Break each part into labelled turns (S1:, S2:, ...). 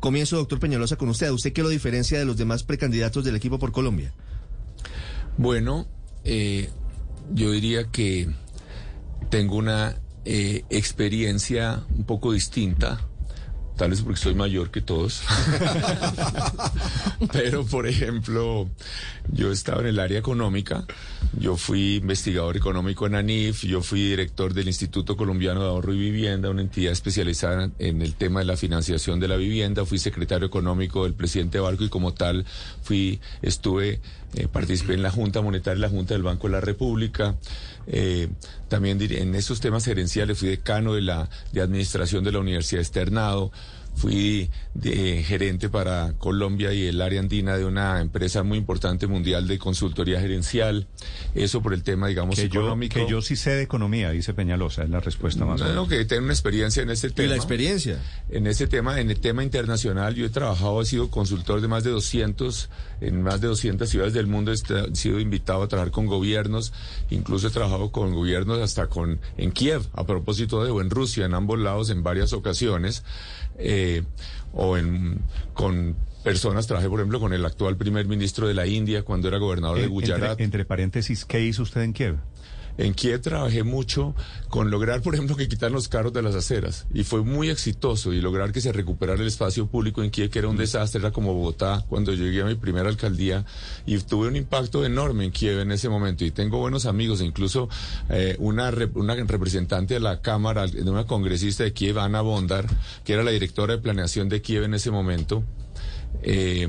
S1: Comienzo, doctor Peñalosa, con usted. ¿Usted qué lo diferencia de los demás precandidatos del equipo por Colombia?
S2: Bueno, eh, yo diría que tengo una eh, experiencia un poco distinta tal vez porque soy mayor que todos. Pero, por ejemplo, yo estaba en el área económica, yo fui investigador económico en ANIF, yo fui director del Instituto Colombiano de Ahorro y Vivienda, una entidad especializada en el tema de la financiación de la vivienda, fui secretario económico del presidente Barco y como tal fui, estuve, eh, participé en la Junta Monetaria, la Junta del Banco de la República, eh, también en esos temas gerenciales fui decano de la de administración de la Universidad Externado, fui de, gerente para Colombia y el área andina de una empresa muy importante mundial de consultoría gerencial. Eso por el tema, digamos,
S3: que
S2: económico.
S3: Yo, que yo sí sé de economía, dice Peñalosa, es la respuesta más.
S2: No, no, que tengo una experiencia en ese tema.
S1: ¿Y la experiencia?
S2: En ese tema, en el tema internacional, yo he trabajado, he sido consultor de más de 200, en más de 200 ciudades del mundo, he sido invitado a trabajar con gobiernos, incluso he trabajado con gobiernos hasta con, en Kiev, a propósito de, o en Rusia, en ambos lados, en varias ocasiones. Eh, o en, con personas, trabajé por ejemplo con el actual primer ministro de la India cuando era gobernador de Gujarat.
S3: Entre, entre paréntesis, ¿qué hizo usted en Kiev?
S2: En Kiev trabajé mucho con lograr, por ejemplo, que quitar los carros de las aceras. Y fue muy exitoso y lograr que se recuperara el espacio público en Kiev, que era un desastre, era como Bogotá cuando llegué a mi primera alcaldía. Y tuve un impacto enorme en Kiev en ese momento. Y tengo buenos amigos, e incluso eh, una, una representante de la Cámara, de una congresista de Kiev, Ana Bondar, que era la directora de planeación de Kiev en ese momento. Eh,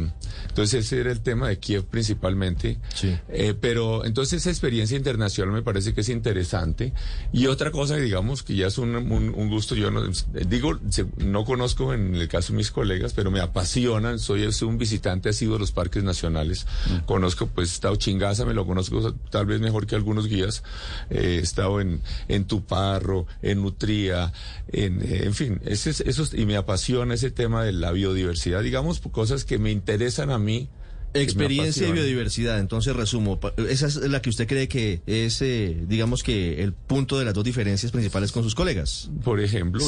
S2: entonces ese era el tema de Kiev principalmente.
S1: Sí.
S2: Eh, pero entonces esa experiencia internacional me parece que es interesante. Y otra cosa, digamos, que ya es un, un, gusto, yo no, digo, no conozco en el caso de mis colegas, pero me apasionan. Soy, un visitante ha sido de los parques nacionales. Mm. Conozco, pues, he estado Chingaza, me lo conozco tal vez mejor que algunos guías. Eh, he estado en, en Tuparro, en Nutría, en, en fin, ese, eso, y me apasiona ese tema de la biodiversidad, digamos, cosas que me interesan a mí.
S1: Experiencia y biodiversidad, entonces resumo, esa es la que usted cree que es, eh, digamos que el punto de las dos diferencias principales con sus colegas.
S2: Por ejemplo.